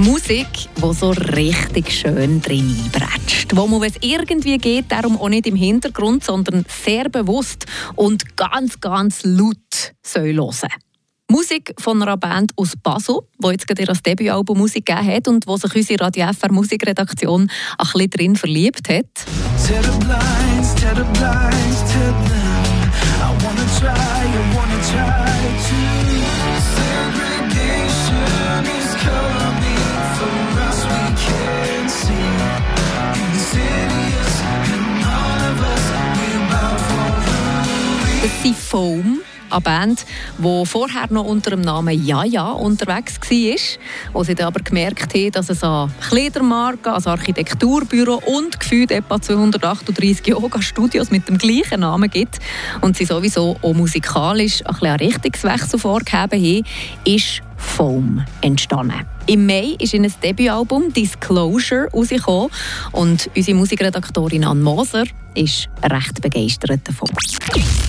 Musik, die so richtig schön drin einbretscht. Wo man, es irgendwie geht, darum auch nicht im Hintergrund, sondern sehr bewusst und ganz, ganz laut soll hören. Musik von einer Band aus Basel, die jetzt gerade ihr Debütalbum Musik gegeben hat und wo sich unsere Radio FR Musikredaktion ein bisschen drin verliebt hat. Tear the blinds, tear the blinds, tear them. I Das Foam eine Band, die vorher noch unter dem Namen Jaja unterwegs war, wo sie aber gemerkt haben, dass es an Kleidermarken, als Architekturbüro und gefühlt etwa 238 Yoga-Studios mit dem gleichen Namen gibt und sie sowieso auch musikalisch ein bisschen Richtungswechsel vorgegeben haben, ist Foam entstanden. Im Mai ist in ein Debütalbum Disclosure rausgekommen und unsere Musikredaktorin Anne Moser ist recht begeistert davon.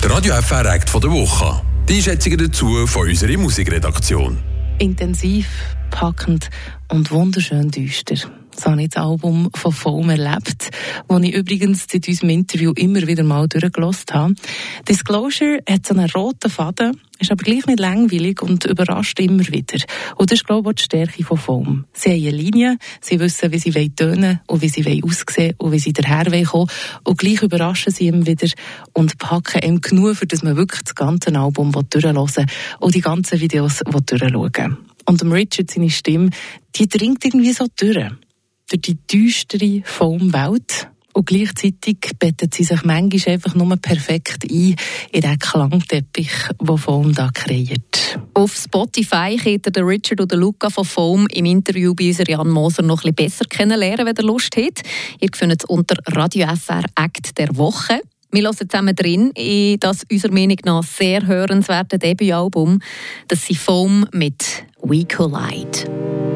Der Radio FR Act von der Woche. Die Einschätzungen dazu von unserer Musikredaktion. Intensiv, packend und wunderschön düster. So habe ich das Album von Foam erlebt, das ich übrigens seit unserem Interview immer wieder mal durchgelost habe. Disclosure hat so einen roten Faden, ist aber gleich nicht langweilig und überrascht immer wieder. Und das ist, glaube ich, die Stärke von Foam. Sie haben eine Linie, sie wissen, wie sie tönen und wie sie aussehen und wie sie daher kommen. Und gleich überraschen sie immer wieder und packen ihm genug, für dass man wirklich das ganze Album durchhören und die ganzen Videos durchschauen Und Richard, seine Stimme, die dringt irgendwie so durch durch die düstere Foam-Welt. Und gleichzeitig bettet sie sich manchmal einfach nur perfekt ein in den Klangteppich, den Foam da kreiert. Auf Spotify könnt ihr Richard oder Luca von Foam im Interview bei unserer Jan Moser noch ein besser kennenlernen, wenn ihr Lust habt. Ihr findet es unter Radio FR Act der Woche. Wir hören zusammen drin in das unserer Meinung nach sehr hörenswerte Debütalbum. Das sind Foam mit We Collide.